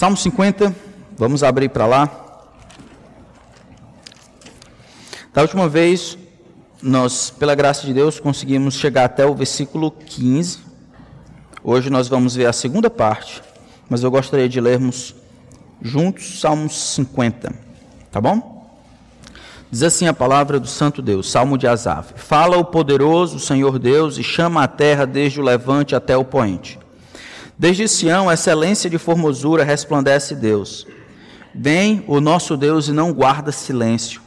Salmo 50, vamos abrir para lá. Da última vez, nós, pela graça de Deus, conseguimos chegar até o versículo 15. Hoje nós vamos ver a segunda parte, mas eu gostaria de lermos juntos Salmos 50, tá bom? Diz assim a palavra do Santo Deus, Salmo de Asaf: Fala o poderoso Senhor Deus e chama a terra desde o levante até o poente. Desde Sião, excelência de formosura resplandece Deus. Vem o nosso Deus e não guarda silêncio.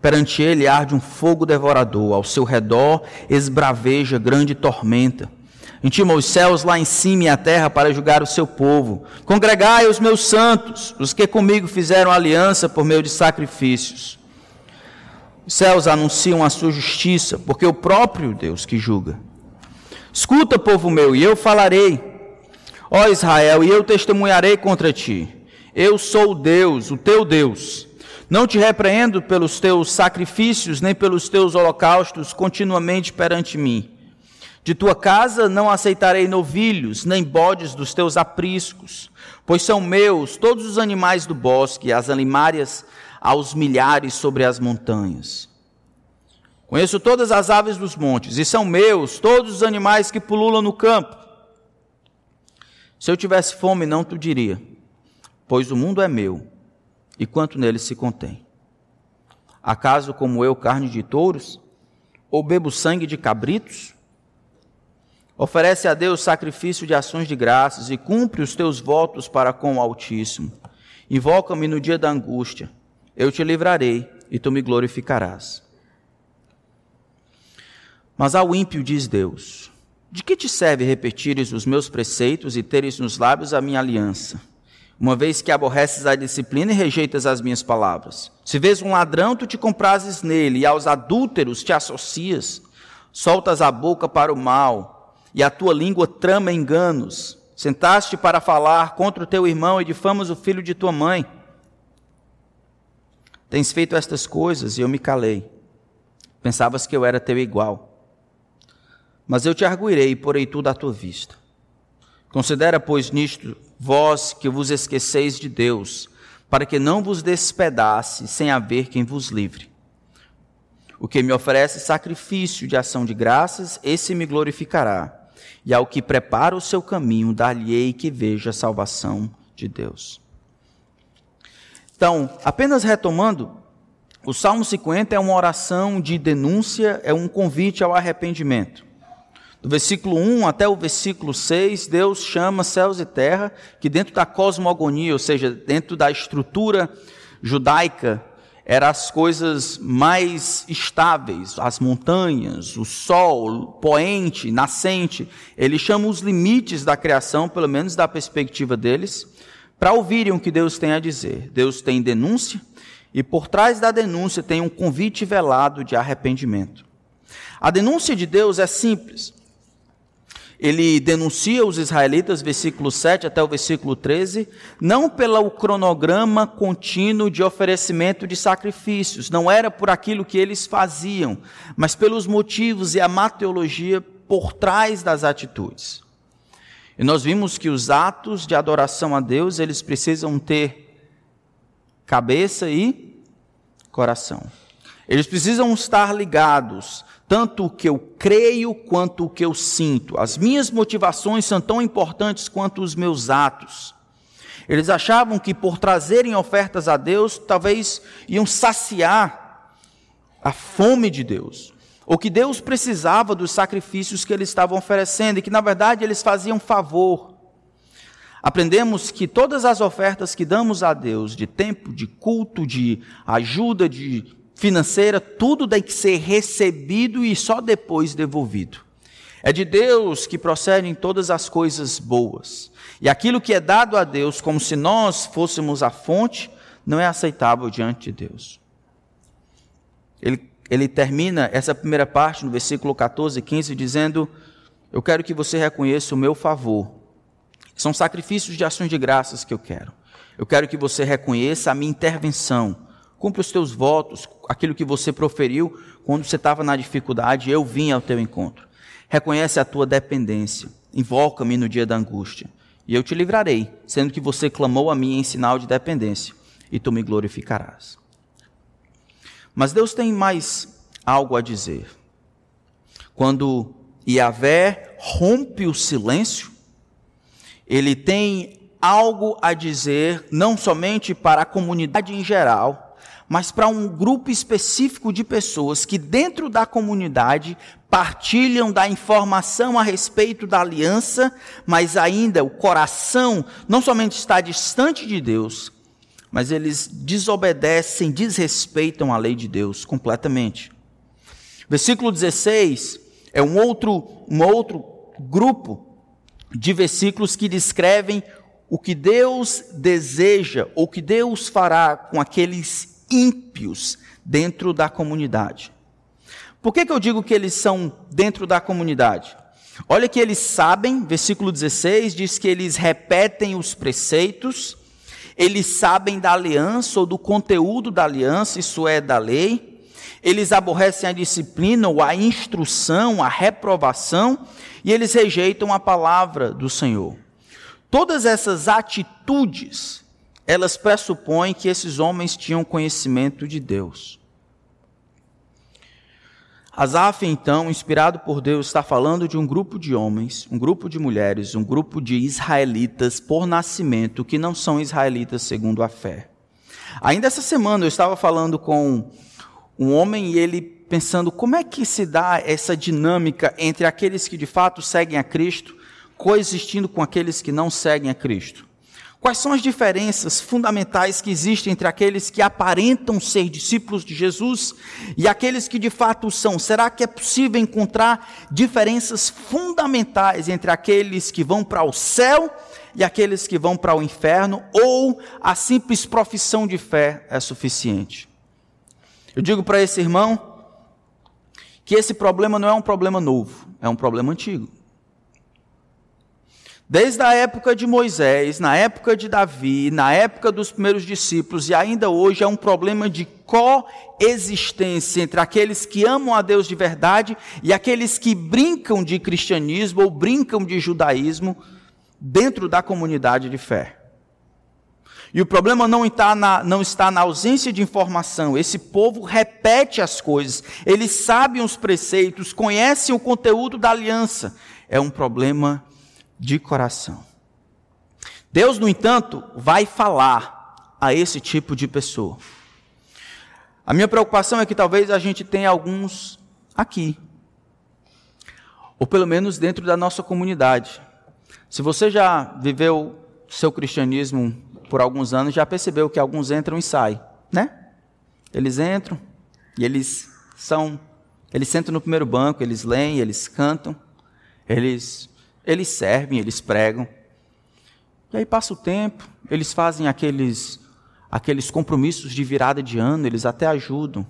Perante ele arde um fogo devorador, ao seu redor esbraveja grande tormenta. Intima os céus lá em cima e a terra para julgar o seu povo. Congregai os meus santos, os que comigo fizeram aliança por meio de sacrifícios. Os céus anunciam a sua justiça, porque o próprio Deus que julga. Escuta, povo meu, e eu falarei Ó Israel, e eu testemunharei contra ti. Eu sou Deus, o teu Deus. Não te repreendo pelos teus sacrifícios, nem pelos teus holocaustos continuamente perante mim. De tua casa não aceitarei novilhos, nem bodes dos teus apriscos, pois são meus todos os animais do bosque, as animárias aos milhares sobre as montanhas. Conheço todas as aves dos montes, e são meus todos os animais que pululam no campo. Se eu tivesse fome, não tu diria, pois o mundo é meu, e quanto nele se contém. Acaso como eu carne de touros, ou bebo sangue de cabritos? Oferece a Deus sacrifício de ações de graças e cumpre os teus votos para com o Altíssimo. Invoca-me no dia da angústia, eu te livrarei e tu me glorificarás. Mas ao ímpio diz Deus: de que te serve repetires os meus preceitos e teres nos lábios a minha aliança? Uma vez que aborreces a disciplina e rejeitas as minhas palavras. Se vês um ladrão, tu te comprases nele, e aos adúlteros te associas. Soltas a boca para o mal, e a tua língua trama enganos. Sentaste para falar contra o teu irmão e difamas o filho de tua mãe. Tens feito estas coisas e eu me calei. Pensavas que eu era teu igual. Mas eu te arguirei e porei tudo à tua vista. Considera, pois, nisto vós que vos esqueceis de Deus, para que não vos despedace sem haver quem vos livre. O que me oferece sacrifício de ação de graças, esse me glorificará. E ao que prepara o seu caminho, dar-lhe-ei que veja a salvação de Deus. Então, apenas retomando, o Salmo 50 é uma oração de denúncia, é um convite ao arrependimento. Do versículo 1 até o versículo 6, Deus chama céus e terra, que dentro da cosmogonia, ou seja, dentro da estrutura judaica, eram as coisas mais estáveis, as montanhas, o sol, poente, nascente. Ele chama os limites da criação, pelo menos da perspectiva deles, para ouvirem o que Deus tem a dizer. Deus tem denúncia, e por trás da denúncia tem um convite velado de arrependimento. A denúncia de Deus é simples ele denuncia os israelitas, versículo 7 até o versículo 13, não pelo cronograma contínuo de oferecimento de sacrifícios, não era por aquilo que eles faziam, mas pelos motivos e a mateologia por trás das atitudes. E nós vimos que os atos de adoração a Deus, eles precisam ter cabeça e coração. Eles precisam estar ligados tanto o que eu creio quanto o que eu sinto. As minhas motivações são tão importantes quanto os meus atos. Eles achavam que por trazerem ofertas a Deus, talvez iam saciar a fome de Deus, ou que Deus precisava dos sacrifícios que eles estavam oferecendo e que na verdade eles faziam favor. Aprendemos que todas as ofertas que damos a Deus, de tempo, de culto, de ajuda, de financeira, tudo tem que ser recebido e só depois devolvido. É de Deus que procedem todas as coisas boas. E aquilo que é dado a Deus, como se nós fôssemos a fonte, não é aceitável diante de Deus. Ele, ele termina essa primeira parte no versículo 14 e 15 dizendo: Eu quero que você reconheça o meu favor. São sacrifícios de ações de graças que eu quero. Eu quero que você reconheça a minha intervenção Cumpre os teus votos, aquilo que você proferiu quando você estava na dificuldade, eu vim ao teu encontro. Reconhece a tua dependência. Invoca-me no dia da angústia. e eu te livrarei, sendo que você clamou a mim em sinal de dependência, e tu me glorificarás. Mas Deus tem mais algo a dizer. Quando Yahvé rompe o silêncio, ele tem algo a dizer, não somente para a comunidade em geral, mas para um grupo específico de pessoas que, dentro da comunidade, partilham da informação a respeito da aliança, mas ainda o coração não somente está distante de Deus, mas eles desobedecem, desrespeitam a lei de Deus completamente. Versículo 16 é um outro, um outro grupo de versículos que descrevem o que Deus deseja, ou que Deus fará com aqueles ímpios dentro da comunidade. Por que, que eu digo que eles são dentro da comunidade? Olha que eles sabem, versículo 16 diz que eles repetem os preceitos, eles sabem da aliança ou do conteúdo da aliança, isso é da lei, eles aborrecem a disciplina ou a instrução, a reprovação, e eles rejeitam a palavra do Senhor. Todas essas atitudes, elas pressupõem que esses homens tinham conhecimento de Deus. Asaf, então, inspirado por Deus, está falando de um grupo de homens, um grupo de mulheres, um grupo de israelitas por nascimento que não são israelitas segundo a fé. Ainda essa semana eu estava falando com um homem e ele pensando como é que se dá essa dinâmica entre aqueles que de fato seguem a Cristo coexistindo com aqueles que não seguem a Cristo? Quais são as diferenças fundamentais que existem entre aqueles que aparentam ser discípulos de Jesus e aqueles que de fato são? Será que é possível encontrar diferenças fundamentais entre aqueles que vão para o céu e aqueles que vão para o inferno? Ou a simples profissão de fé é suficiente? Eu digo para esse irmão que esse problema não é um problema novo, é um problema antigo. Desde a época de Moisés, na época de Davi, na época dos primeiros discípulos e ainda hoje é um problema de coexistência entre aqueles que amam a Deus de verdade e aqueles que brincam de cristianismo ou brincam de judaísmo dentro da comunidade de fé. E o problema não está, na, não está na ausência de informação. Esse povo repete as coisas, eles sabem os preceitos, conhecem o conteúdo da aliança. É um problema de coração. Deus, no entanto, vai falar a esse tipo de pessoa. A minha preocupação é que talvez a gente tenha alguns aqui, ou pelo menos dentro da nossa comunidade. Se você já viveu seu cristianismo por alguns anos, já percebeu que alguns entram e saem, né? Eles entram e eles são, eles sentam no primeiro banco, eles leem, eles cantam, eles eles servem, eles pregam. E aí passa o tempo, eles fazem aqueles, aqueles compromissos de virada de ano, eles até ajudam.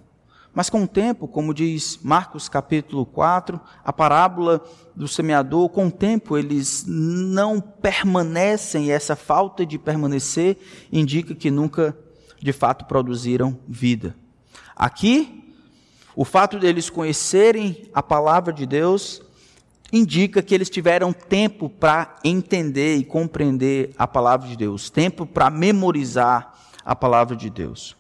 Mas com o tempo, como diz Marcos capítulo 4, a parábola do semeador, com o tempo eles não permanecem, e essa falta de permanecer indica que nunca de fato produziram vida. Aqui, o fato deles conhecerem a palavra de Deus indica que eles tiveram tempo para entender e compreender a palavra de Deus, tempo para memorizar a palavra de Deus.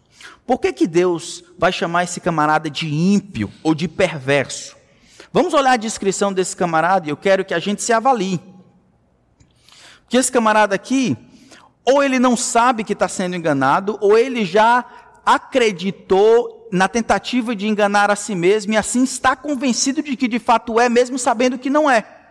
Por que, que Deus vai chamar esse camarada de ímpio ou de perverso? Vamos olhar a descrição desse camarada e eu quero que a gente se avalie. Porque esse camarada aqui, ou ele não sabe que está sendo enganado, ou ele já acreditou na tentativa de enganar a si mesmo e assim está convencido de que de fato é, mesmo sabendo que não é.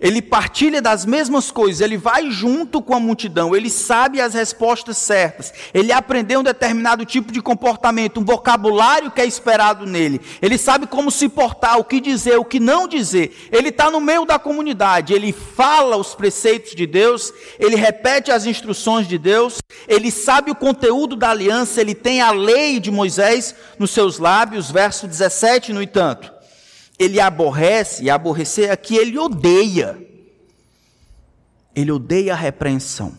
Ele partilha das mesmas coisas, ele vai junto com a multidão, ele sabe as respostas certas, ele aprendeu um determinado tipo de comportamento, um vocabulário que é esperado nele, ele sabe como se portar, o que dizer, o que não dizer, ele está no meio da comunidade, ele fala os preceitos de Deus, ele repete as instruções de Deus, ele sabe o conteúdo da aliança, ele tem a lei de Moisés nos seus lábios, verso 17, no entanto ele aborrece, e aborrecer aqui ele odeia. Ele odeia a repreensão.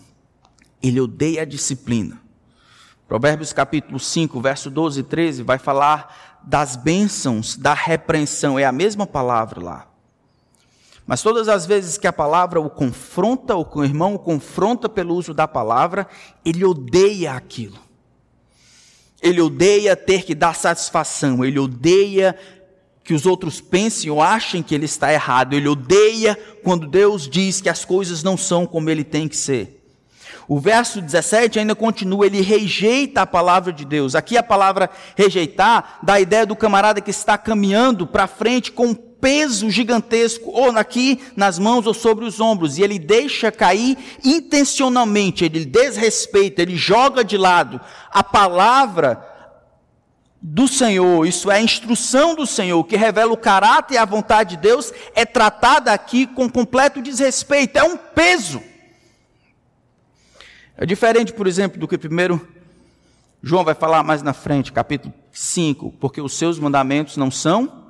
Ele odeia a disciplina. Provérbios capítulo 5, verso 12 e 13 vai falar das bênçãos da repreensão, é a mesma palavra lá. Mas todas as vezes que a palavra o confronta, ou que o irmão o confronta pelo uso da palavra, ele odeia aquilo. Ele odeia ter que dar satisfação, ele odeia que os outros pensem ou achem que ele está errado, ele odeia quando Deus diz que as coisas não são como ele tem que ser. O verso 17 ainda continua, ele rejeita a palavra de Deus. Aqui a palavra rejeitar dá a ideia do camarada que está caminhando para frente com peso gigantesco, ou aqui nas mãos ou sobre os ombros, e ele deixa cair intencionalmente, ele desrespeita, ele joga de lado a palavra do Senhor, isso é a instrução do Senhor, que revela o caráter e a vontade de Deus, é tratada aqui com completo desrespeito, é um peso. É diferente, por exemplo, do que primeiro João vai falar mais na frente, capítulo 5, porque os seus mandamentos não são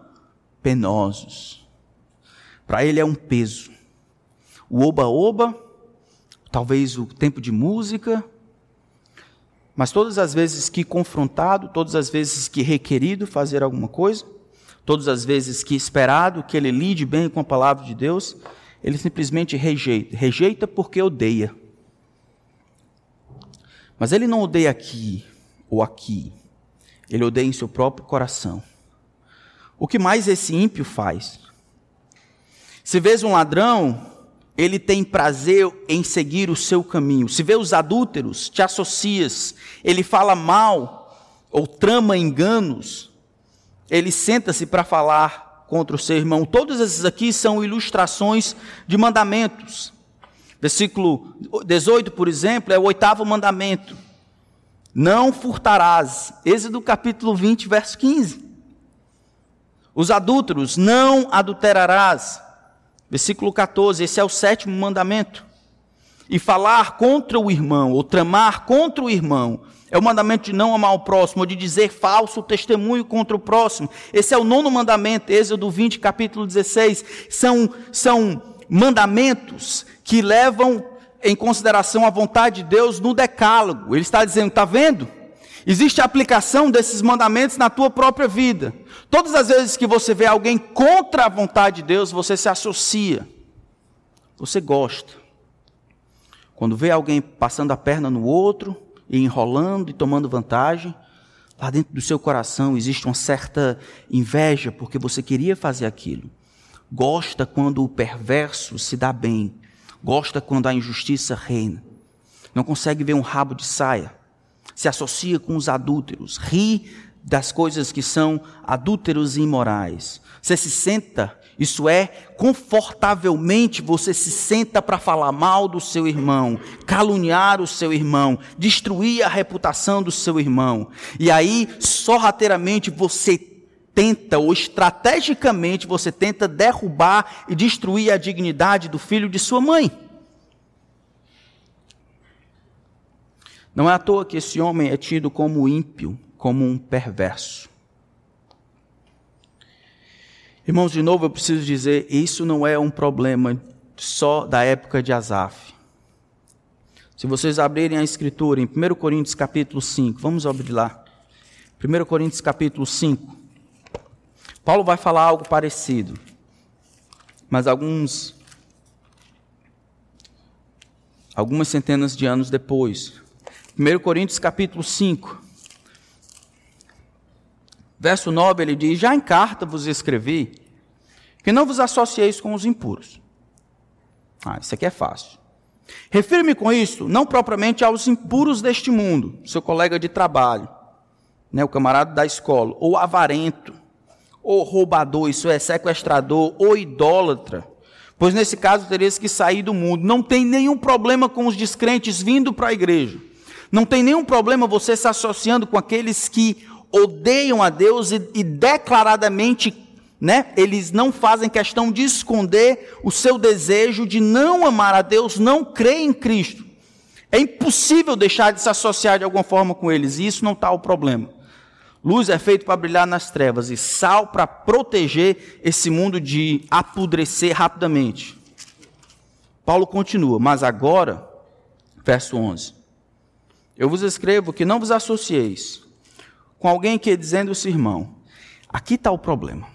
penosos. Para ele é um peso. O oba-oba, talvez o tempo de música, mas todas as vezes que confrontado, todas as vezes que requerido fazer alguma coisa, todas as vezes que esperado que ele lide bem com a palavra de Deus, ele simplesmente rejeita. Rejeita porque odeia. Mas ele não odeia aqui ou aqui. Ele odeia em seu próprio coração. O que mais esse ímpio faz? Se vês um ladrão, ele tem prazer em seguir o seu caminho. Se vê os adúlteros, te associas. Ele fala mal ou trama enganos. Ele senta-se para falar contra o seu irmão. Todos esses aqui são ilustrações de mandamentos. Versículo 18, por exemplo, é o oitavo mandamento. Não furtarás. Êxodo capítulo 20, verso 15. Os adúlteros, não adulterarás. Versículo 14, esse é o sétimo mandamento. E falar contra o irmão, ou tramar contra o irmão, é o mandamento de não amar o próximo, ou de dizer falso testemunho contra o próximo. Esse é o nono mandamento, Êxodo 20, capítulo 16. São, são mandamentos que levam em consideração a vontade de Deus no decálogo. Ele está dizendo, está vendo? Existe a aplicação desses mandamentos na tua própria vida. Todas as vezes que você vê alguém contra a vontade de Deus, você se associa. Você gosta. Quando vê alguém passando a perna no outro, e enrolando e tomando vantagem, lá dentro do seu coração existe uma certa inveja, porque você queria fazer aquilo. Gosta quando o perverso se dá bem. Gosta quando a injustiça reina. Não consegue ver um rabo de saia se associa com os adúlteros, ri das coisas que são adúlteros e imorais. Você se senta, isso é, confortavelmente você se senta para falar mal do seu irmão, caluniar o seu irmão, destruir a reputação do seu irmão. E aí, sorrateiramente, você tenta, ou estrategicamente, você tenta derrubar e destruir a dignidade do filho de sua mãe. Não é à toa que esse homem é tido como ímpio, como um perverso. Irmãos, de novo eu preciso dizer, isso não é um problema só da época de Asaf. Se vocês abrirem a escritura em 1 Coríntios capítulo 5, vamos abrir lá. 1 Coríntios capítulo 5. Paulo vai falar algo parecido. Mas alguns algumas centenas de anos depois, 1 Coríntios capítulo 5, verso 9, ele diz: Já em carta vos escrevi que não vos associeis com os impuros. Ah, isso aqui é fácil. Refiro-me com isso não propriamente aos impuros deste mundo, seu colega de trabalho, né, o camarada da escola, ou avarento, ou roubador, isso é, sequestrador, ou idólatra, pois nesse caso terias que sair do mundo. Não tem nenhum problema com os descrentes vindo para a igreja. Não tem nenhum problema você se associando com aqueles que odeiam a Deus e, e declaradamente, né, eles não fazem questão de esconder o seu desejo de não amar a Deus, não crer em Cristo. É impossível deixar de se associar de alguma forma com eles, e isso não está o problema. Luz é feito para brilhar nas trevas e sal para proteger esse mundo de apodrecer rapidamente. Paulo continua, mas agora, verso 11. Eu vos escrevo que não vos associeis com alguém que dizendo-se irmão. Aqui está o problema.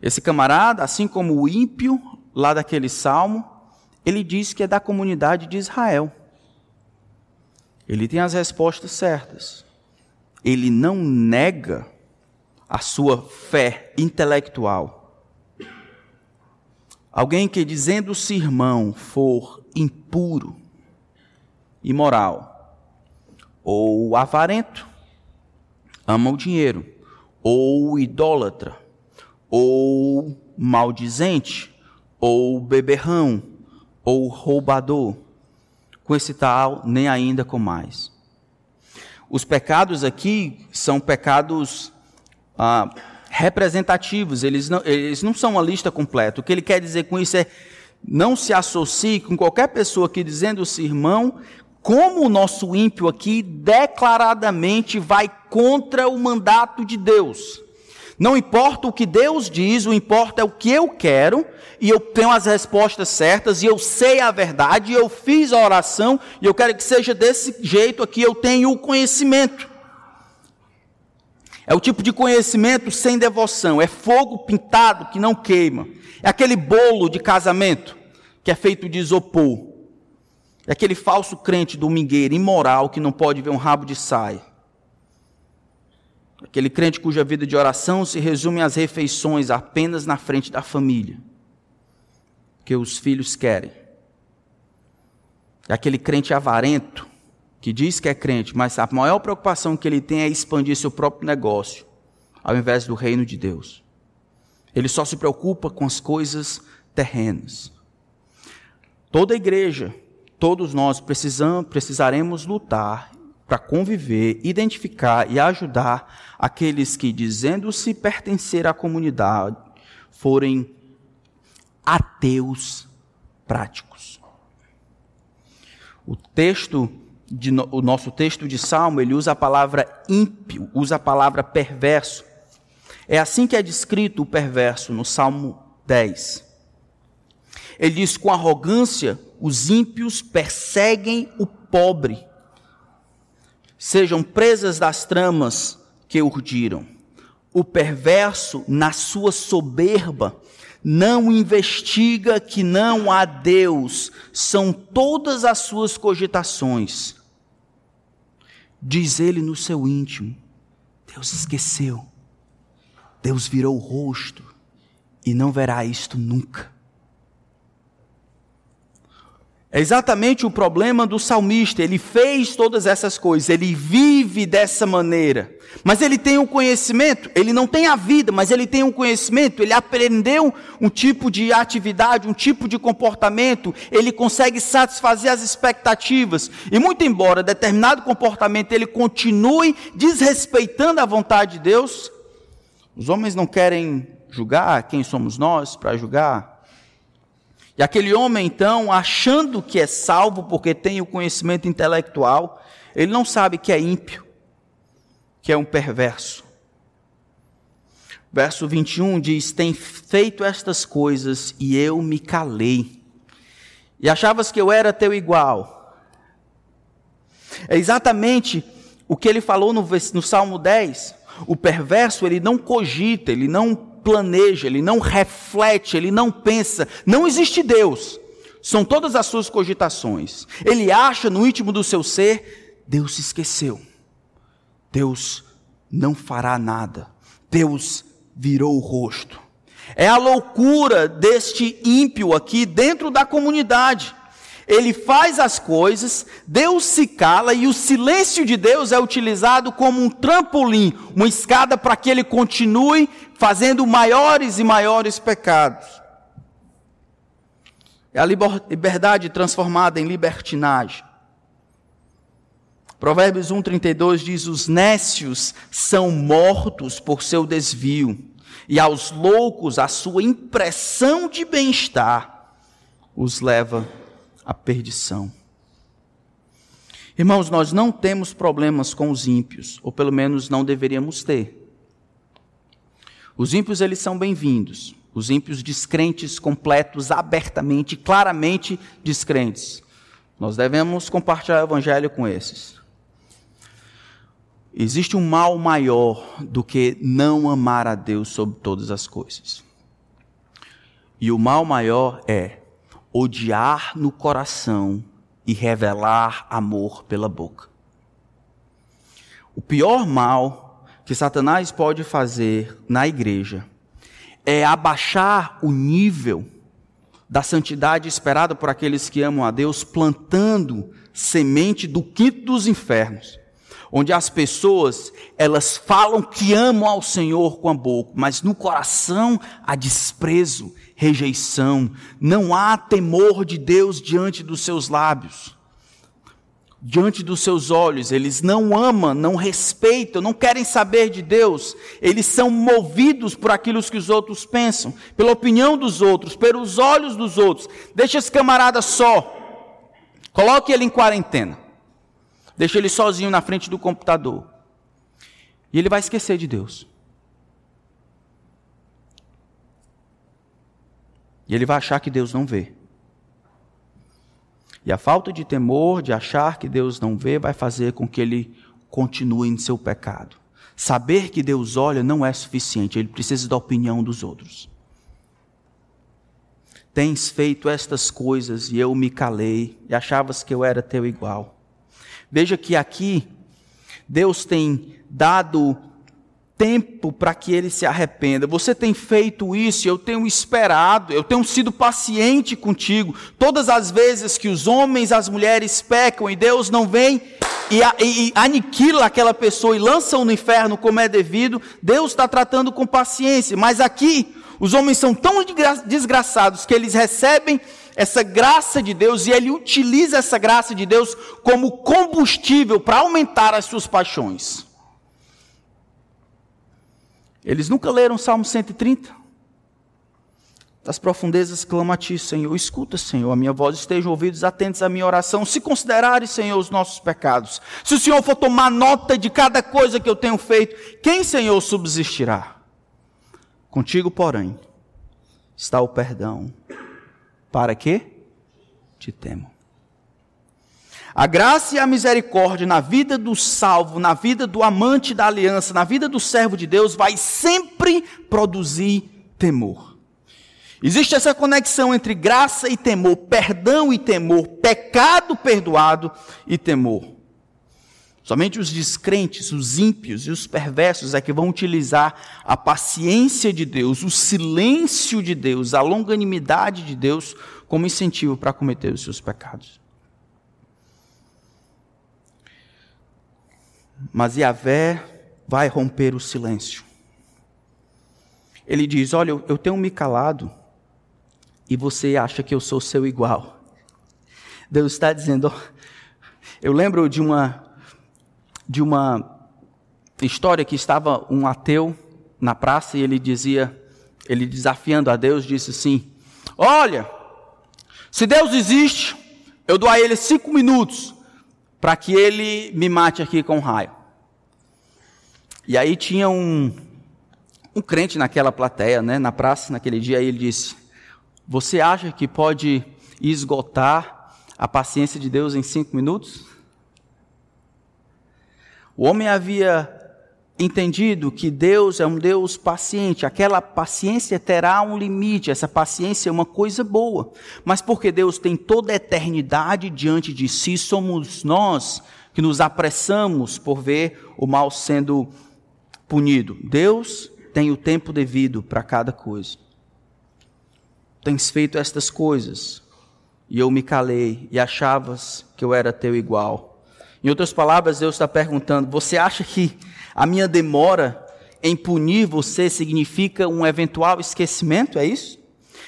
Esse camarada, assim como o ímpio lá daquele salmo, ele diz que é da comunidade de Israel. Ele tem as respostas certas. Ele não nega a sua fé intelectual. Alguém que dizendo-se irmão for impuro, imoral, ou avarento, ama o dinheiro, ou idólatra, ou maldizente, ou beberrão, ou roubador, com esse tal, nem ainda com mais. Os pecados aqui são pecados ah, representativos, eles não, eles não são uma lista completa. O que ele quer dizer com isso é não se associe com qualquer pessoa que dizendo-se irmão, como o nosso ímpio aqui declaradamente vai contra o mandato de Deus. Não importa o que Deus diz, o importa é o que eu quero, e eu tenho as respostas certas, e eu sei a verdade, e eu fiz a oração, e eu quero que seja desse jeito aqui, eu tenho o conhecimento. É o tipo de conhecimento sem devoção, é fogo pintado que não queima. É aquele bolo de casamento que é feito de isopor. É aquele falso crente domingueiro, imoral, que não pode ver um rabo de saia. Aquele crente cuja vida de oração se resume às refeições apenas na frente da família. Que os filhos querem. É aquele crente avarento que diz que é crente, mas a maior preocupação que ele tem é expandir seu próprio negócio, ao invés do reino de Deus. Ele só se preocupa com as coisas terrenas. Toda igreja, todos nós precisamos, precisaremos lutar para conviver, identificar e ajudar aqueles que, dizendo-se pertencer à comunidade, forem ateus práticos. O texto de, o nosso texto de Salmo, ele usa a palavra ímpio, usa a palavra perverso. É assim que é descrito o perverso no Salmo 10. Ele diz: com arrogância, os ímpios perseguem o pobre sejam presas das tramas que urdiram. O perverso, na sua soberba, não investiga que não há Deus, são todas as suas cogitações. Diz ele no seu íntimo: Deus esqueceu, Deus virou o rosto e não verá isto nunca. É exatamente o problema do salmista. Ele fez todas essas coisas, ele vive dessa maneira. Mas ele tem um conhecimento, ele não tem a vida, mas ele tem um conhecimento, ele aprendeu um tipo de atividade, um tipo de comportamento, ele consegue satisfazer as expectativas. E muito embora determinado comportamento ele continue desrespeitando a vontade de Deus, os homens não querem julgar quem somos nós para julgar e aquele homem, então, achando que é salvo porque tem o conhecimento intelectual, ele não sabe que é ímpio, que é um perverso. Verso 21 diz: Tem feito estas coisas e eu me calei. E achavas que eu era teu igual. É exatamente o que ele falou no, no Salmo 10. O perverso, ele não cogita, ele não planeja, ele não reflete, ele não pensa. Não existe Deus. São todas as suas cogitações. Ele acha no íntimo do seu ser: Deus se esqueceu. Deus não fará nada. Deus virou o rosto. É a loucura deste ímpio aqui dentro da comunidade ele faz as coisas, Deus se cala e o silêncio de Deus é utilizado como um trampolim, uma escada para que ele continue fazendo maiores e maiores pecados. É a liberdade transformada em libertinagem. Provérbios 1,32 diz: Os nécios são mortos por seu desvio, e aos loucos a sua impressão de bem-estar os leva a perdição. Irmãos, nós não temos problemas com os ímpios, ou pelo menos não deveríamos ter. Os ímpios, eles são bem-vindos. Os ímpios descrentes, completos, abertamente, claramente descrentes. Nós devemos compartilhar o evangelho com esses. Existe um mal maior do que não amar a Deus sobre todas as coisas. E o mal maior é odiar no coração e revelar amor pela boca. O pior mal que Satanás pode fazer na igreja é abaixar o nível da santidade esperada por aqueles que amam a Deus, plantando semente do quinto dos infernos, onde as pessoas, elas falam que amam ao Senhor com a boca, mas no coração há desprezo, rejeição, não há temor de Deus diante dos seus lábios diante dos seus olhos, eles não amam, não respeitam, não querem saber de Deus, eles são movidos por aquilo que os outros pensam, pela opinião dos outros, pelos olhos dos outros. Deixa esse camarada só, coloque ele em quarentena, deixa ele sozinho na frente do computador, e ele vai esquecer de Deus. E ele vai achar que Deus não vê. E a falta de temor, de achar que Deus não vê, vai fazer com que ele continue em seu pecado. Saber que Deus olha não é suficiente, ele precisa da opinião dos outros. Tens feito estas coisas e eu me calei, e achavas que eu era teu igual. Veja que aqui Deus tem dado tempo para que ele se arrependa. Você tem feito isso, eu tenho esperado, eu tenho sido paciente contigo. Todas as vezes que os homens, as mulheres pecam e Deus não vem e, e, e aniquila aquela pessoa e lança-o no inferno como é devido, Deus está tratando com paciência. Mas aqui, os homens são tão desgraçados que eles recebem essa graça de Deus e ele utiliza essa graça de Deus como combustível para aumentar as suas paixões. Eles nunca leram Salmo 130? Das profundezas clama a ti, Senhor. Escuta, Senhor, a minha voz, estejam ouvidos atentos à minha oração. Se considerares, Senhor, os nossos pecados, se o Senhor for tomar nota de cada coisa que eu tenho feito, quem, Senhor, subsistirá? Contigo, porém, está o perdão. Para quê? Te temo. A graça e a misericórdia na vida do salvo, na vida do amante da aliança, na vida do servo de Deus, vai sempre produzir temor. Existe essa conexão entre graça e temor, perdão e temor, pecado perdoado e temor. Somente os descrentes, os ímpios e os perversos é que vão utilizar a paciência de Deus, o silêncio de Deus, a longanimidade de Deus como incentivo para cometer os seus pecados. Mas Yahvé vai romper o silêncio. Ele diz: Olha, eu tenho me calado e você acha que eu sou seu igual. Deus está dizendo. Eu lembro de uma de uma história que estava um ateu na praça e ele dizia, ele desafiando a Deus, disse assim: Olha, se Deus existe, eu dou a ele cinco minutos para que ele me mate aqui com raio. E aí tinha um, um crente naquela plateia, né, na praça, naquele dia, e ele disse: Você acha que pode esgotar a paciência de Deus em cinco minutos? O homem havia entendido que Deus é um Deus paciente, aquela paciência terá um limite, essa paciência é uma coisa boa, mas porque Deus tem toda a eternidade diante de si, somos nós que nos apressamos por ver o mal sendo punido. Deus tem o tempo devido para cada coisa. Tens feito estas coisas, e eu me calei, e achavas que eu era teu igual. Em outras palavras, Deus está perguntando: você acha que a minha demora em punir você significa um eventual esquecimento, é isso?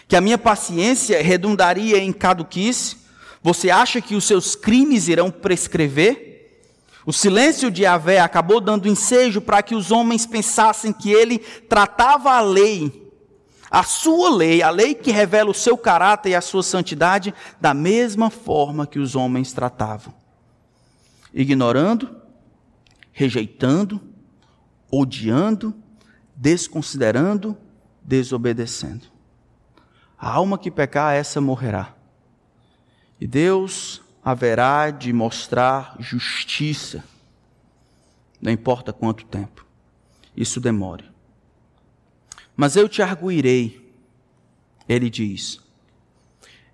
Que a minha paciência redundaria em caduquice? Você acha que os seus crimes irão prescrever? O silêncio de Avé acabou dando ensejo para que os homens pensassem que ele tratava a lei, a sua lei, a lei que revela o seu caráter e a sua santidade, da mesma forma que os homens tratavam. Ignorando, rejeitando, odiando, desconsiderando, desobedecendo. A alma que pecar, essa morrerá. E Deus haverá de mostrar justiça, não importa quanto tempo isso demore. Mas eu te arguirei, ele diz: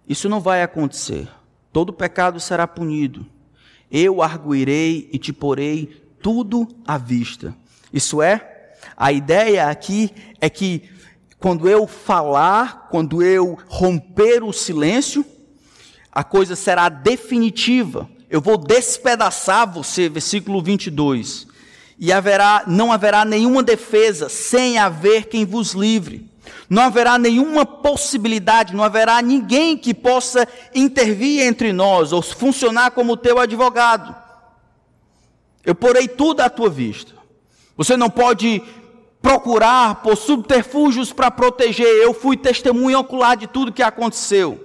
Isso não vai acontecer. Todo pecado será punido. Eu arguirei e te porei tudo à vista. Isso é, a ideia aqui é que quando eu falar, quando eu romper o silêncio, a coisa será definitiva. Eu vou despedaçar você, versículo 22. E haverá, não haverá nenhuma defesa sem haver quem vos livre. Não haverá nenhuma possibilidade, não haverá ninguém que possa intervir entre nós ou funcionar como teu advogado. Eu porei tudo à tua vista. Você não pode procurar por subterfúgios para proteger. Eu fui testemunha ocular de tudo que aconteceu.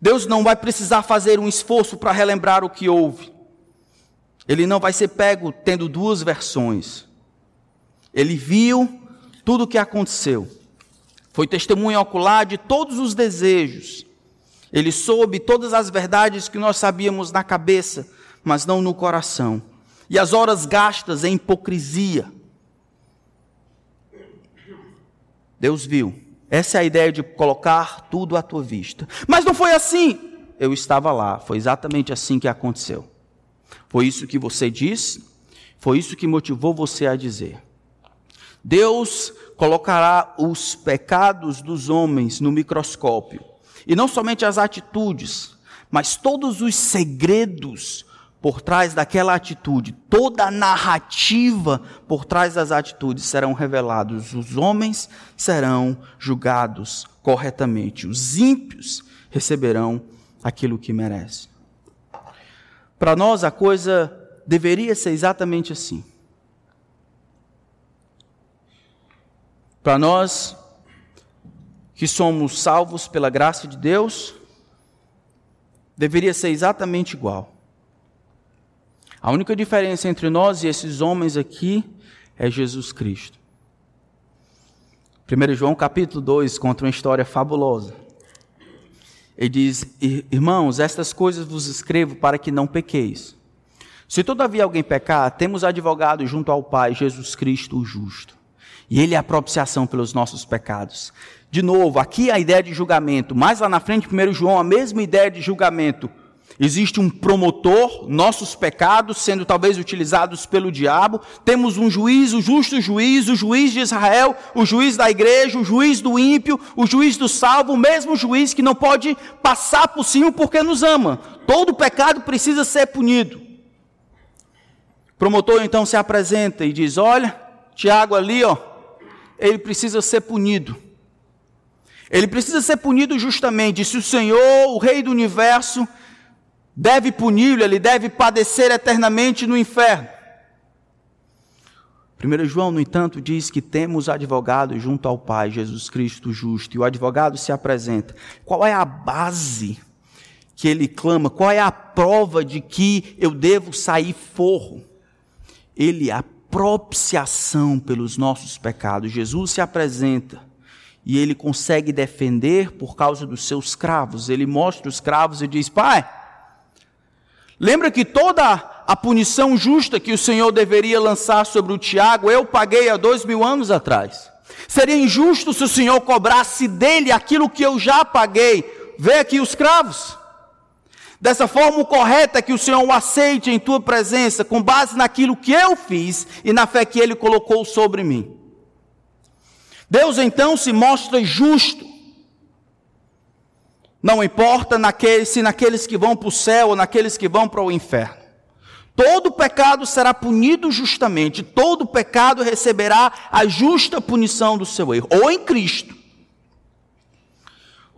Deus não vai precisar fazer um esforço para relembrar o que houve. Ele não vai ser pego tendo duas versões. Ele viu tudo o que aconteceu. Foi testemunha ocular de todos os desejos. Ele soube todas as verdades que nós sabíamos na cabeça, mas não no coração. E as horas gastas em hipocrisia. Deus viu. Essa é a ideia de colocar tudo à tua vista. Mas não foi assim. Eu estava lá. Foi exatamente assim que aconteceu. Foi isso que você disse. Foi isso que motivou você a dizer. Deus colocará os pecados dos homens no microscópio. E não somente as atitudes, mas todos os segredos por trás daquela atitude, toda a narrativa por trás das atitudes serão revelados. Os homens serão julgados corretamente. Os ímpios receberão aquilo que merecem. Para nós a coisa deveria ser exatamente assim. Para nós que somos salvos pela graça de Deus, deveria ser exatamente igual. A única diferença entre nós e esses homens aqui é Jesus Cristo. 1 João capítulo 2 conta uma história fabulosa. Ele diz: Irmãos, estas coisas vos escrevo para que não pequeis. Se todavia alguém pecar, temos advogado junto ao Pai, Jesus Cristo o justo. E ele é a propiciação pelos nossos pecados. De novo, aqui a ideia de julgamento. Mais lá na frente, 1 João, a mesma ideia de julgamento. Existe um promotor, nossos pecados sendo talvez utilizados pelo diabo. Temos um juiz, o justo juiz, o juiz de Israel, o juiz da igreja, o juiz do ímpio, o juiz do salvo, o mesmo juiz que não pode passar por cima porque nos ama. Todo pecado precisa ser punido. O promotor então se apresenta e diz: Olha, Tiago ali, ó, ele precisa ser punido. Ele precisa ser punido justamente. Se o Senhor, o Rei do universo, deve puni-lo, ele deve padecer eternamente no inferno. 1 João, no entanto, diz que temos advogado junto ao Pai, Jesus Cristo justo, e o advogado se apresenta. Qual é a base que ele clama? Qual é a prova de que eu devo sair forro? Ele é a propiciação pelos nossos pecados. Jesus se apresenta e ele consegue defender por causa dos seus cravos. Ele mostra os cravos e diz: Pai, Lembra que toda a punição justa que o Senhor deveria lançar sobre o Tiago, eu paguei há dois mil anos atrás. Seria injusto se o Senhor cobrasse dele aquilo que eu já paguei. Vê aqui os cravos. Dessa forma correta que o Senhor o aceite em tua presença, com base naquilo que eu fiz e na fé que ele colocou sobre mim. Deus então se mostra justo não importa se naqueles que vão para o céu ou naqueles que vão para o inferno. Todo pecado será punido justamente, todo pecado receberá a justa punição do seu erro, ou em Cristo.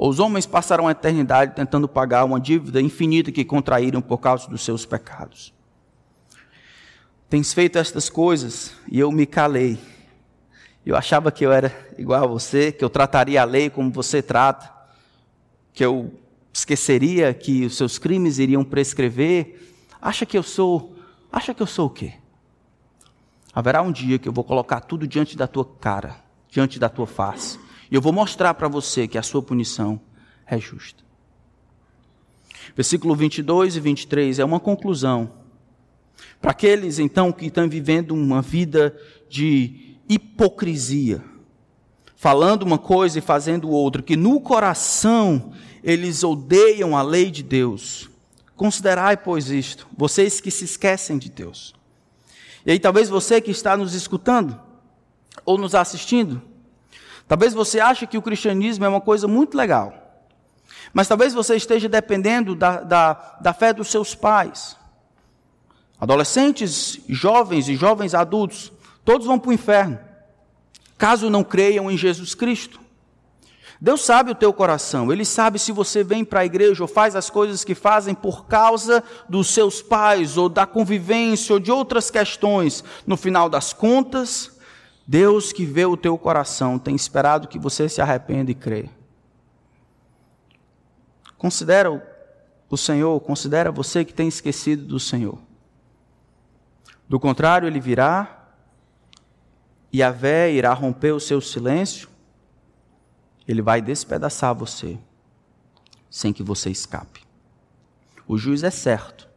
Os homens passarão a eternidade tentando pagar uma dívida infinita que contraíram por causa dos seus pecados. Tens feito estas coisas e eu me calei. Eu achava que eu era igual a você, que eu trataria a lei como você trata que eu esqueceria que os seus crimes iriam prescrever, acha que eu sou, acha que eu sou o quê? Haverá um dia que eu vou colocar tudo diante da tua cara, diante da tua face, e eu vou mostrar para você que a sua punição é justa. Versículo 22 e 23 é uma conclusão. Para aqueles então que estão vivendo uma vida de hipocrisia, falando uma coisa e fazendo outra, que no coração eles odeiam a lei de Deus. Considerai, pois, isto, vocês que se esquecem de Deus. E aí, talvez você que está nos escutando ou nos assistindo, talvez você ache que o cristianismo é uma coisa muito legal, mas talvez você esteja dependendo da, da, da fé dos seus pais. Adolescentes, jovens e jovens adultos, todos vão para o inferno, caso não creiam em Jesus Cristo. Deus sabe o teu coração, Ele sabe se você vem para a igreja ou faz as coisas que fazem por causa dos seus pais, ou da convivência, ou de outras questões. No final das contas, Deus que vê o teu coração tem esperado que você se arrependa e crê. Considera o Senhor, considera você que tem esquecido do Senhor. Do contrário, ele virá e a vé irá romper o seu silêncio ele vai despedaçar você, sem que você escape. O juiz é certo,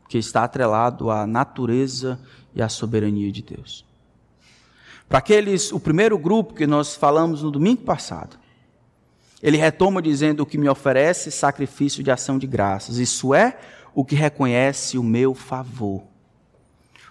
porque está atrelado à natureza e à soberania de Deus. Para aqueles, o primeiro grupo que nós falamos no domingo passado, ele retoma dizendo: O que me oferece sacrifício de ação de graças, isso é o que reconhece o meu favor.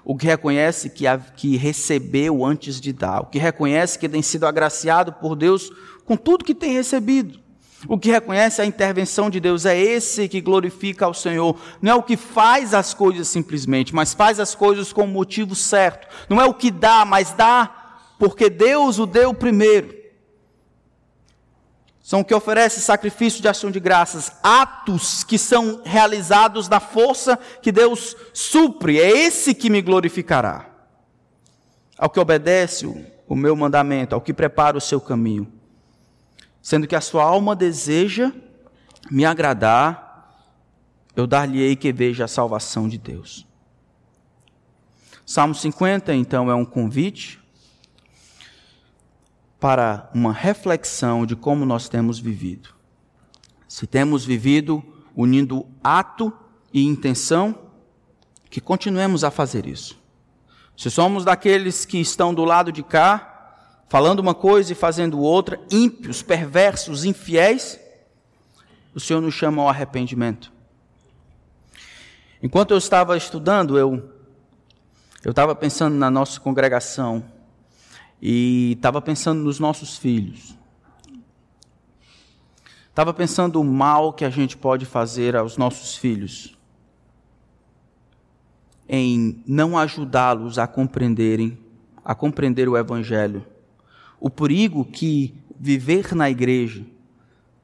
O que reconhece que, que recebeu antes de dar, o que reconhece que tem sido agraciado por Deus com tudo que tem recebido. O que reconhece a intervenção de Deus é esse que glorifica ao Senhor. Não é o que faz as coisas simplesmente, mas faz as coisas com o motivo certo. Não é o que dá, mas dá porque Deus o deu primeiro. São que oferece sacrifício de ação de graças, atos que são realizados na força que Deus supre. É esse que me glorificará. Ao que obedece o meu mandamento, ao que prepara o seu caminho sendo que a sua alma deseja me agradar, eu dar-lhe-ei que veja a salvação de Deus. Salmo 50, então, é um convite para uma reflexão de como nós temos vivido. Se temos vivido unindo ato e intenção, que continuemos a fazer isso. Se somos daqueles que estão do lado de cá, falando uma coisa e fazendo outra, ímpios, perversos, infiéis, o Senhor nos chama ao arrependimento. Enquanto eu estava estudando, eu eu estava pensando na nossa congregação e estava pensando nos nossos filhos. Estava pensando o mal que a gente pode fazer aos nossos filhos em não ajudá-los a compreenderem, a compreender o evangelho o perigo que viver na igreja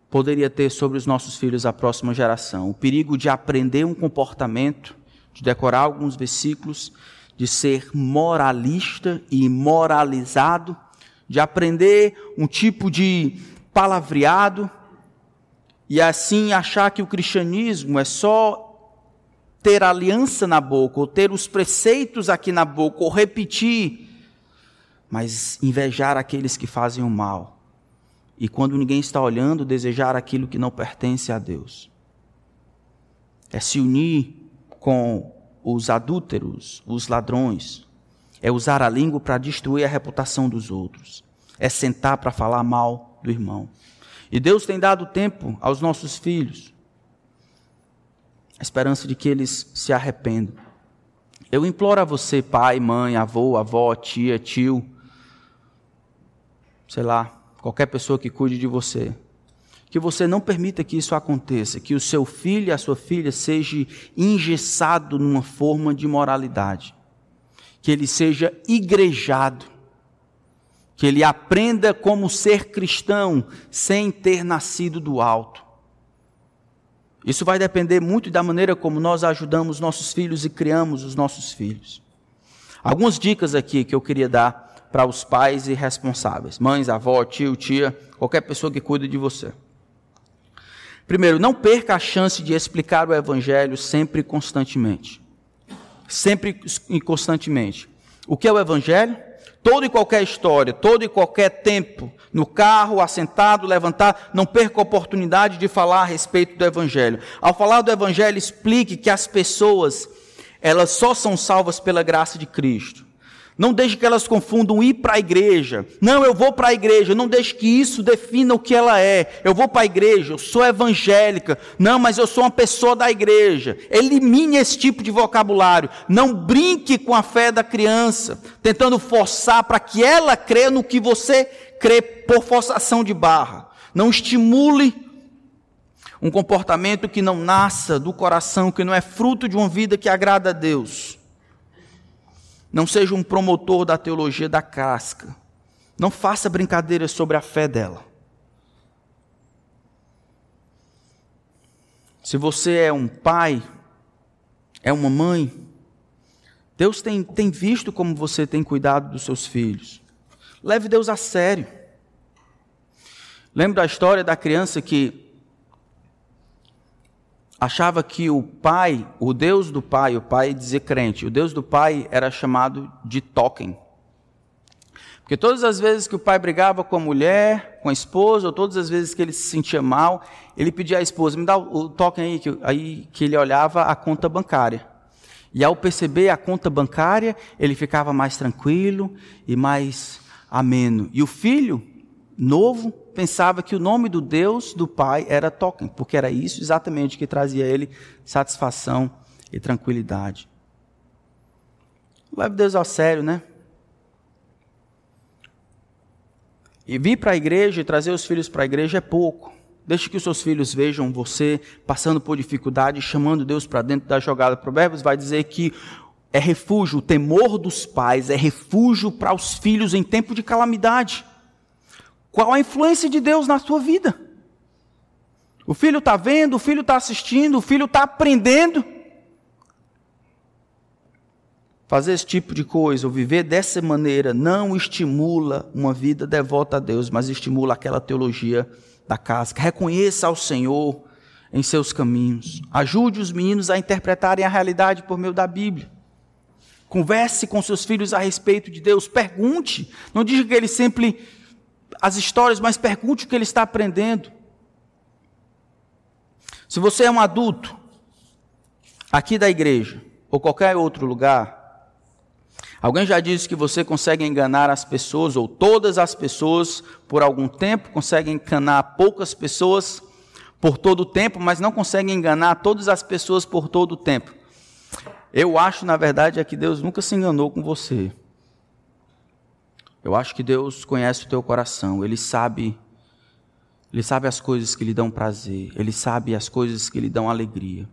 poderia ter sobre os nossos filhos a próxima geração. O perigo de aprender um comportamento, de decorar alguns versículos, de ser moralista e moralizado, de aprender um tipo de palavreado e assim achar que o cristianismo é só ter aliança na boca, ou ter os preceitos aqui na boca, ou repetir mas invejar aqueles que fazem o mal. E quando ninguém está olhando, desejar aquilo que não pertence a Deus. É se unir com os adúlteros, os ladrões. É usar a língua para destruir a reputação dos outros. É sentar para falar mal do irmão. E Deus tem dado tempo aos nossos filhos. A esperança de que eles se arrependam. Eu imploro a você, pai, mãe, avô, avó, tia, tio, sei lá, qualquer pessoa que cuide de você, que você não permita que isso aconteça, que o seu filho e a sua filha seja engessado numa forma de moralidade, que ele seja igrejado, que ele aprenda como ser cristão sem ter nascido do alto. Isso vai depender muito da maneira como nós ajudamos nossos filhos e criamos os nossos filhos. Algumas dicas aqui que eu queria dar para os pais e responsáveis, mães, avó, tio, tia, qualquer pessoa que cuide de você. Primeiro, não perca a chance de explicar o evangelho sempre e constantemente. Sempre e constantemente. O que é o evangelho? Toda e qualquer história, todo e qualquer tempo, no carro, assentado, levantar, não perca a oportunidade de falar a respeito do evangelho. Ao falar do evangelho, explique que as pessoas, elas só são salvas pela graça de Cristo Não deixe que elas confundam ir para a igreja. Não, eu vou para a igreja. Não deixe que isso defina o que ela é. Eu vou para a igreja, eu sou evangélica. Não, mas eu sou uma pessoa da igreja. Elimine esse tipo de vocabulário. Não brinque com a fé da criança, tentando forçar para que ela crê no que você crê por forçação de barra. Não estimule um comportamento que não nasça do coração, que não é fruto de uma vida que agrada a Deus. Não seja um promotor da teologia da casca. Não faça brincadeiras sobre a fé dela. Se você é um pai, é uma mãe, Deus tem, tem visto como você tem cuidado dos seus filhos. Leve Deus a sério. Lembra da história da criança que achava que o pai, o Deus do pai, o pai dizia crente, o Deus do pai era chamado de token. Porque todas as vezes que o pai brigava com a mulher, com a esposa, ou todas as vezes que ele se sentia mal, ele pedia à esposa, me dá o token aí, que, aí que ele olhava a conta bancária. E ao perceber a conta bancária, ele ficava mais tranquilo e mais ameno. E o filho novo pensava que o nome do Deus do Pai era Token, porque era isso exatamente que trazia a ele satisfação e tranquilidade. Leve Deus ao sério, né? E vir para a igreja e trazer os filhos para a igreja é pouco. Deixe que os seus filhos vejam você passando por dificuldade, chamando Deus para dentro da jogada. Provérbios vai dizer que é refúgio, o temor dos pais é refúgio para os filhos em tempo de calamidade. Qual a influência de Deus na sua vida? O filho está vendo, o filho está assistindo, o filho está aprendendo. Fazer esse tipo de coisa, ou viver dessa maneira, não estimula uma vida devota a Deus, mas estimula aquela teologia da casca. Reconheça ao Senhor em seus caminhos. Ajude os meninos a interpretarem a realidade por meio da Bíblia. Converse com seus filhos a respeito de Deus. Pergunte. Não diga que eles sempre as histórias, mas pergunte o que ele está aprendendo. Se você é um adulto, aqui da igreja, ou qualquer outro lugar, alguém já disse que você consegue enganar as pessoas, ou todas as pessoas, por algum tempo, consegue enganar poucas pessoas por todo o tempo, mas não consegue enganar todas as pessoas por todo o tempo. Eu acho, na verdade, é que Deus nunca se enganou com você. Eu acho que Deus conhece o teu coração, Ele sabe, Ele sabe as coisas que lhe dão prazer, Ele sabe as coisas que lhe dão alegria.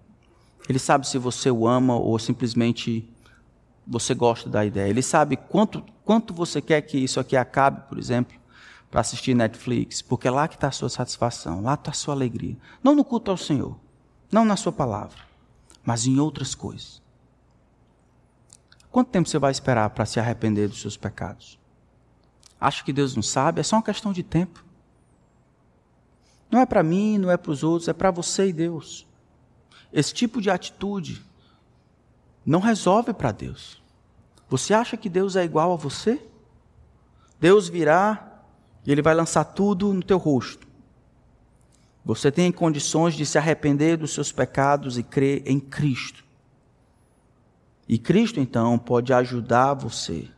Ele sabe se você o ama ou simplesmente você gosta da ideia. Ele sabe quanto, quanto você quer que isso aqui acabe, por exemplo, para assistir Netflix, porque é lá que está a sua satisfação, lá está a sua alegria. Não no culto ao Senhor, não na sua palavra, mas em outras coisas. Quanto tempo você vai esperar para se arrepender dos seus pecados? Acha que Deus não sabe? É só uma questão de tempo. Não é para mim, não é para os outros, é para você e Deus. Esse tipo de atitude não resolve para Deus. Você acha que Deus é igual a você? Deus virá e Ele vai lançar tudo no teu rosto. Você tem condições de se arrepender dos seus pecados e crer em Cristo. E Cristo, então, pode ajudar você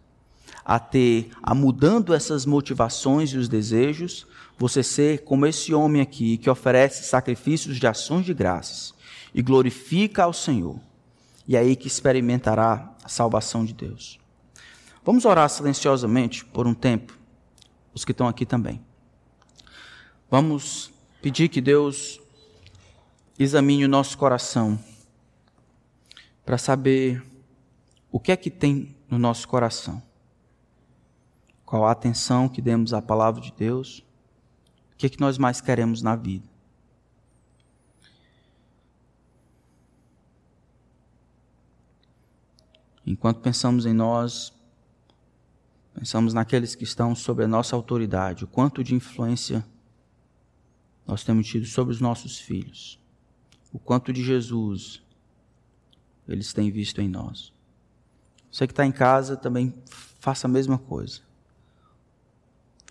a ter, a mudando essas motivações e os desejos, você ser como esse homem aqui que oferece sacrifícios de ações de graças e glorifica ao Senhor. E é aí que experimentará a salvação de Deus. Vamos orar silenciosamente por um tempo, os que estão aqui também. Vamos pedir que Deus examine o nosso coração para saber o que é que tem no nosso coração qual a atenção que demos à palavra de Deus, o que, é que nós mais queremos na vida. Enquanto pensamos em nós, pensamos naqueles que estão sob a nossa autoridade, o quanto de influência nós temos tido sobre os nossos filhos, o quanto de Jesus eles têm visto em nós. Você que está em casa também faça a mesma coisa.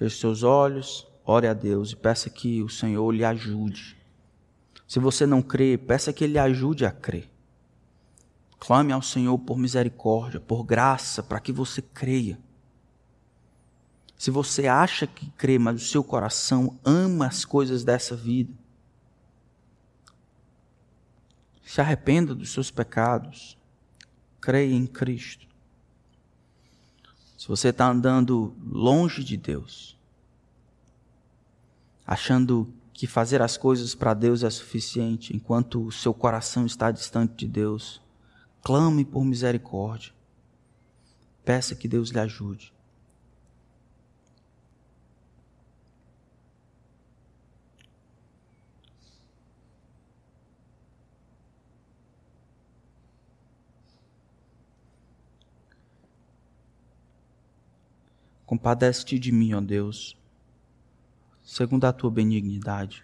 Feche seus olhos, ore a Deus e peça que o Senhor lhe ajude. Se você não crê, peça que Ele ajude a crer. Clame ao Senhor por misericórdia, por graça, para que você creia. Se você acha que crê, mas o seu coração ama as coisas dessa vida, se arrependa dos seus pecados, creia em Cristo. Se você está andando longe de Deus, achando que fazer as coisas para Deus é suficiente, enquanto o seu coração está distante de Deus, clame por misericórdia. Peça que Deus lhe ajude. Compadece-te de mim, ó Deus, segundo a tua benignidade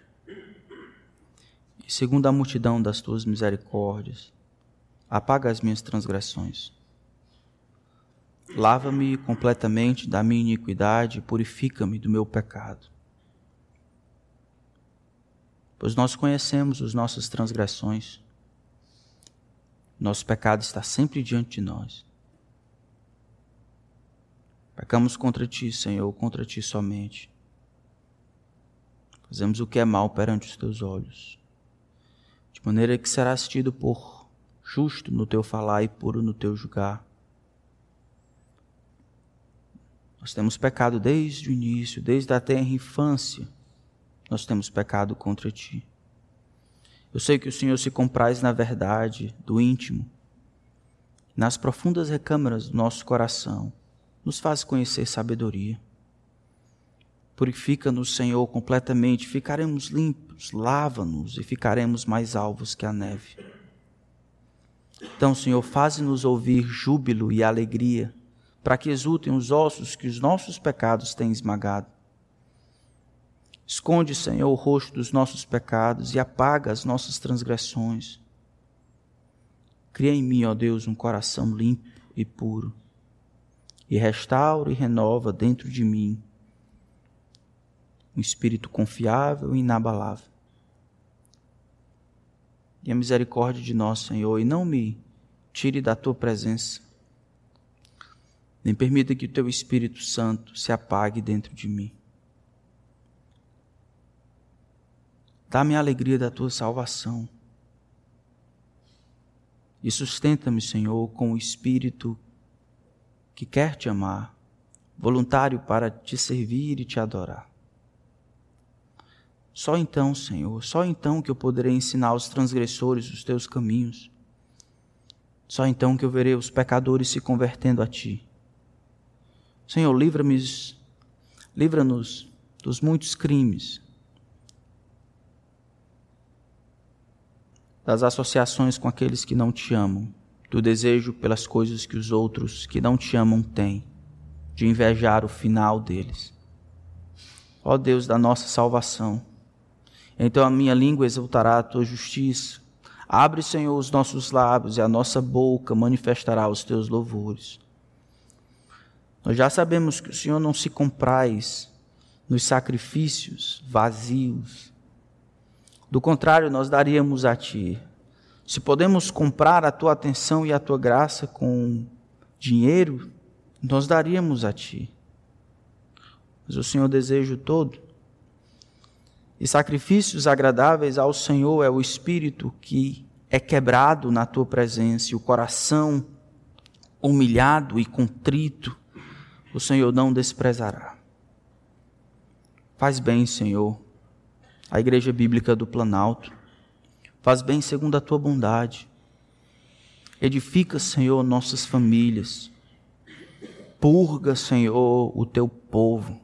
e segundo a multidão das tuas misericórdias. Apaga as minhas transgressões. Lava-me completamente da minha iniquidade e purifica-me do meu pecado. Pois nós conhecemos as nossas transgressões. Nosso pecado está sempre diante de nós. Pecamos contra ti, Senhor, contra ti somente. Fazemos o que é mal perante os teus olhos, de maneira que serás tido por justo no teu falar e puro no teu julgar. Nós temos pecado desde o início, desde a tenra infância. Nós temos pecado contra ti. Eu sei que o Senhor se compraz na verdade do íntimo, nas profundas recâmaras do nosso coração nos faz conhecer sabedoria. Purifica-nos, Senhor, completamente, ficaremos limpos, lava-nos e ficaremos mais alvos que a neve. Então, Senhor, faze-nos ouvir júbilo e alegria, para que exultem os ossos que os nossos pecados têm esmagado. Esconde, Senhor, o rosto dos nossos pecados e apaga as nossas transgressões. Cria em mim, ó Deus, um coração limpo e puro e restaura e renova dentro de mim um espírito confiável e inabalável. E a misericórdia de nós, Senhor, e não me tire da tua presença, nem permita que o teu Espírito Santo se apague dentro de mim. Dá-me a alegria da tua salvação. E sustenta-me, Senhor, com o espírito que quer te amar, voluntário para te servir e te adorar. Só então, Senhor, só então que eu poderei ensinar aos transgressores os teus caminhos. Só então que eu verei os pecadores se convertendo a ti. Senhor, livra-me, livra-nos dos muitos crimes, das associações com aqueles que não te amam do desejo pelas coisas que os outros que não te amam têm, de invejar o final deles. Ó Deus da nossa salvação, então a minha língua exultará a tua justiça. Abre, Senhor, os nossos lábios e a nossa boca manifestará os teus louvores. Nós já sabemos que o Senhor não se compraz nos sacrifícios vazios. Do contrário, nós daríamos a Ti se podemos comprar a tua atenção e a tua graça com dinheiro, nós daríamos a ti. Mas o Senhor deseja o todo. E sacrifícios agradáveis ao Senhor é o espírito que é quebrado na tua presença, e o coração humilhado e contrito, o Senhor não desprezará. Faz bem, Senhor, a Igreja Bíblica do Planalto Faz bem segundo a tua bondade. Edifica, Senhor, nossas famílias. Purga, Senhor, o teu povo.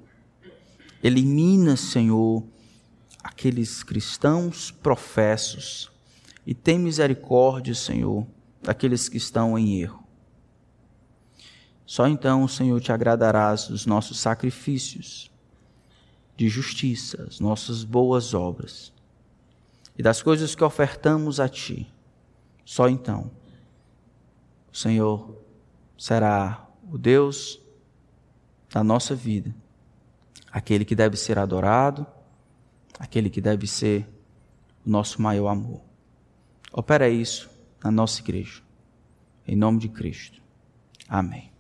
Elimina, Senhor, aqueles cristãos professos. E tem misericórdia, Senhor, daqueles que estão em erro. Só então, Senhor, te agradarás dos nossos sacrifícios de justiça, as nossas boas obras e das coisas que ofertamos a Ti, só então o Senhor será o Deus da nossa vida, aquele que deve ser adorado, aquele que deve ser o nosso maior amor. Opera isso na nossa igreja. Em nome de Cristo. Amém.